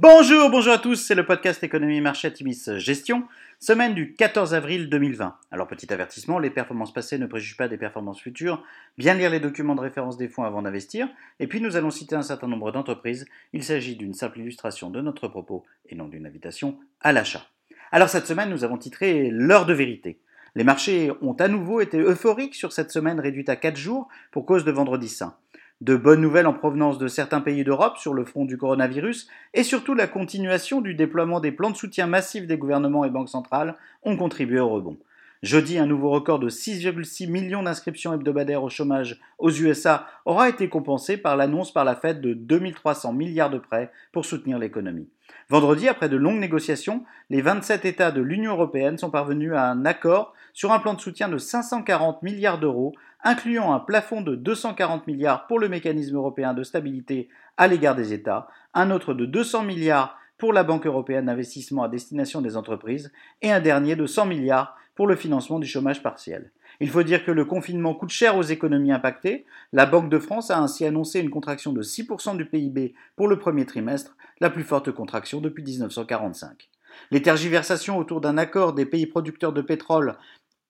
Bonjour, bonjour à tous, c'est le podcast Économie Marché Timis Gestion, semaine du 14 avril 2020. Alors petit avertissement, les performances passées ne préjugent pas des performances futures, bien lire les documents de référence des fonds avant d'investir, et puis nous allons citer un certain nombre d'entreprises, il s'agit d'une simple illustration de notre propos et non d'une invitation à l'achat. Alors cette semaine nous avons titré L'heure de vérité. Les marchés ont à nouveau été euphoriques sur cette semaine réduite à 4 jours pour cause de vendredi saint de bonnes nouvelles en provenance de certains pays d'Europe sur le front du coronavirus et surtout la continuation du déploiement des plans de soutien massifs des gouvernements et banques centrales ont contribué au rebond. Jeudi, un nouveau record de 6,6 millions d'inscriptions hebdomadaires au chômage aux USA aura été compensé par l'annonce par la Fed de 2300 milliards de prêts pour soutenir l'économie. Vendredi, après de longues négociations, les 27 États de l'Union européenne sont parvenus à un accord sur un plan de soutien de 540 milliards d'euros, incluant un plafond de 240 milliards pour le mécanisme européen de stabilité à l'égard des États, un autre de 200 milliards pour la Banque européenne d'investissement à destination des entreprises et un dernier de 100 milliards pour le financement du chômage partiel. Il faut dire que le confinement coûte cher aux économies impactées. La Banque de France a ainsi annoncé une contraction de 6% du PIB pour le premier trimestre, la plus forte contraction depuis 1945. Les tergiversations autour d'un accord des pays producteurs de pétrole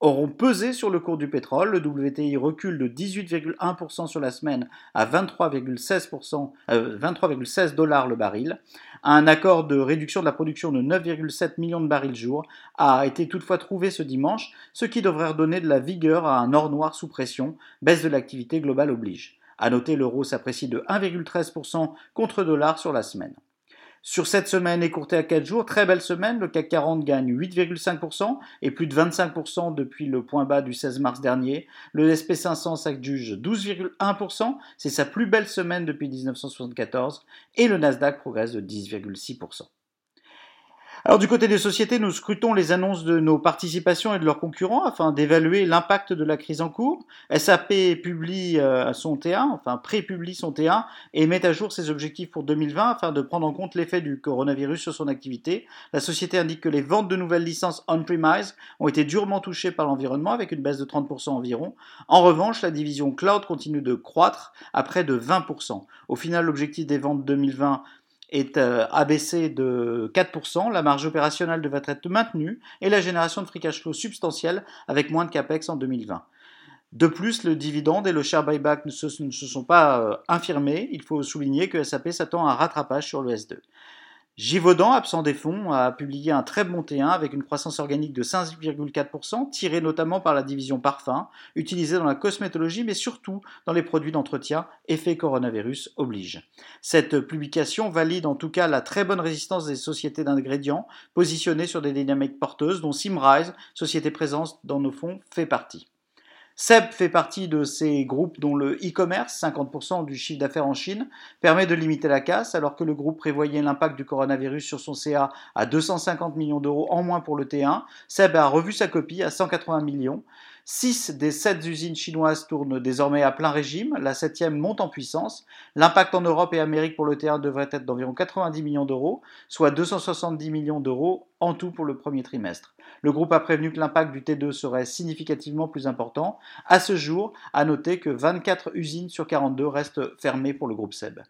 auront pesé sur le cours du pétrole. Le WTI recule de 18,1% sur la semaine à 23,16 euh, dollars le baril. Un accord de réduction de la production de 9,7 millions de barils jour a été toutefois trouvé ce dimanche, ce qui devrait redonner de la vigueur à un or noir sous pression, baisse de l'activité globale oblige. À noter, l'euro s'apprécie de 1,13% contre dollar sur la semaine. Sur cette semaine écourtée à 4 jours, très belle semaine, le CAC 40 gagne 8,5% et plus de 25% depuis le point bas du 16 mars dernier. Le SP500 s'adjuge 12,1%, c'est sa plus belle semaine depuis 1974 et le Nasdaq progresse de 10,6%. Alors du côté des sociétés, nous scrutons les annonces de nos participations et de leurs concurrents afin d'évaluer l'impact de la crise en cours. SAP publie euh, son T1, enfin pré-publie son T1 et met à jour ses objectifs pour 2020 afin de prendre en compte l'effet du coronavirus sur son activité. La société indique que les ventes de nouvelles licences on-premise ont été durement touchées par l'environnement avec une baisse de 30% environ. En revanche, la division cloud continue de croître à près de 20%. Au final, l'objectif des ventes 2020 est euh, abaissé de 4%, la marge opérationnelle devrait être maintenue et la génération de free cash flow substantielle avec moins de capex en 2020. De plus, le dividende et le share buyback ne se, ne se sont pas euh, infirmés. Il faut souligner que SAP s'attend à un rattrapage sur le S2. Givaudan, absent des fonds, a publié un très bon T1 avec une croissance organique de 5,4%, tirée notamment par la division parfum, utilisée dans la cosmétologie, mais surtout dans les produits d'entretien, effet coronavirus oblige. Cette publication valide en tout cas la très bonne résistance des sociétés d'ingrédients positionnées sur des dynamiques porteuses, dont Simrise, société présente dans nos fonds, fait partie. SEB fait partie de ces groupes dont le e-commerce, 50% du chiffre d'affaires en Chine, permet de limiter la casse alors que le groupe prévoyait l'impact du coronavirus sur son CA à 250 millions d'euros en moins pour le T1. SEB a revu sa copie à 180 millions. 6 des 7 usines chinoises tournent désormais à plein régime, la septième monte en puissance. L'impact en Europe et Amérique pour le T1 devrait être d'environ 90 millions d'euros, soit 270 millions d'euros en tout pour le premier trimestre. Le groupe a prévenu que l'impact du T2 serait significativement plus important. À ce jour, à noter que 24 usines sur 42 restent fermées pour le groupe SEB.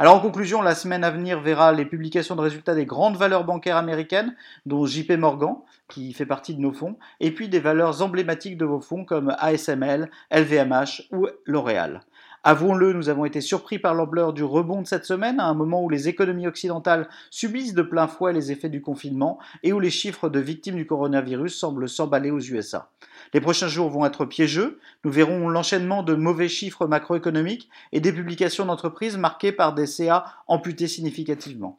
Alors en conclusion, la semaine à venir verra les publications de résultats des grandes valeurs bancaires américaines, dont JP Morgan, qui fait partie de nos fonds, et puis des valeurs emblématiques de vos fonds comme ASML, LVMH ou L'Oréal. Avouons-le, nous avons été surpris par l'ampleur du rebond de cette semaine, à un moment où les économies occidentales subissent de plein fouet les effets du confinement et où les chiffres de victimes du coronavirus semblent s'emballer aux USA. Les prochains jours vont être piégeux. Nous verrons l'enchaînement de mauvais chiffres macroéconomiques et des publications d'entreprises marquées par des CA amputés significativement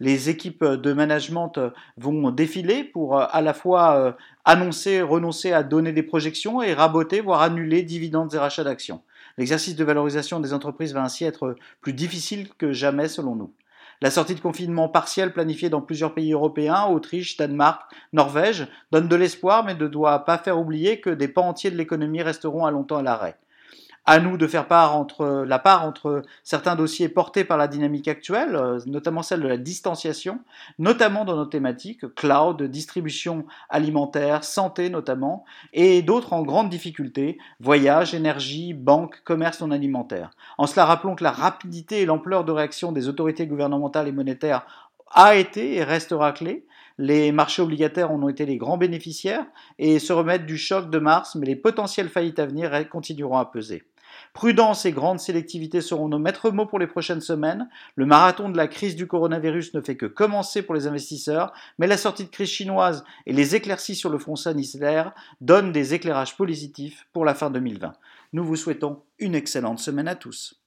les équipes de management vont défiler pour à la fois euh, annoncer, renoncer à donner des projections et raboter, voire annuler dividendes et rachats d'actions. L'exercice de valorisation des entreprises va ainsi être plus difficile que jamais selon nous. La sortie de confinement partiel planifiée dans plusieurs pays européens, Autriche, Danemark, Norvège, donne de l'espoir mais ne doit pas faire oublier que des pans entiers de l'économie resteront à longtemps à l'arrêt à nous de faire part entre la part entre certains dossiers portés par la dynamique actuelle, euh, notamment celle de la distanciation, notamment dans nos thématiques cloud, distribution alimentaire, santé notamment, et d'autres en grande difficulté, voyage, énergie, banque, commerce non alimentaire. En cela, rappelons que la rapidité et l'ampleur de réaction des autorités gouvernementales et monétaires a été et restera clé. Les marchés obligataires en ont été les grands bénéficiaires et se remettent du choc de mars, mais les potentielles faillites à venir continueront à peser. Prudence et grande sélectivité seront nos maîtres mots pour les prochaines semaines. Le marathon de la crise du coronavirus ne fait que commencer pour les investisseurs, mais la sortie de crise chinoise et les éclaircies sur le front sanitaire donnent des éclairages positifs pour la fin 2020. Nous vous souhaitons une excellente semaine à tous.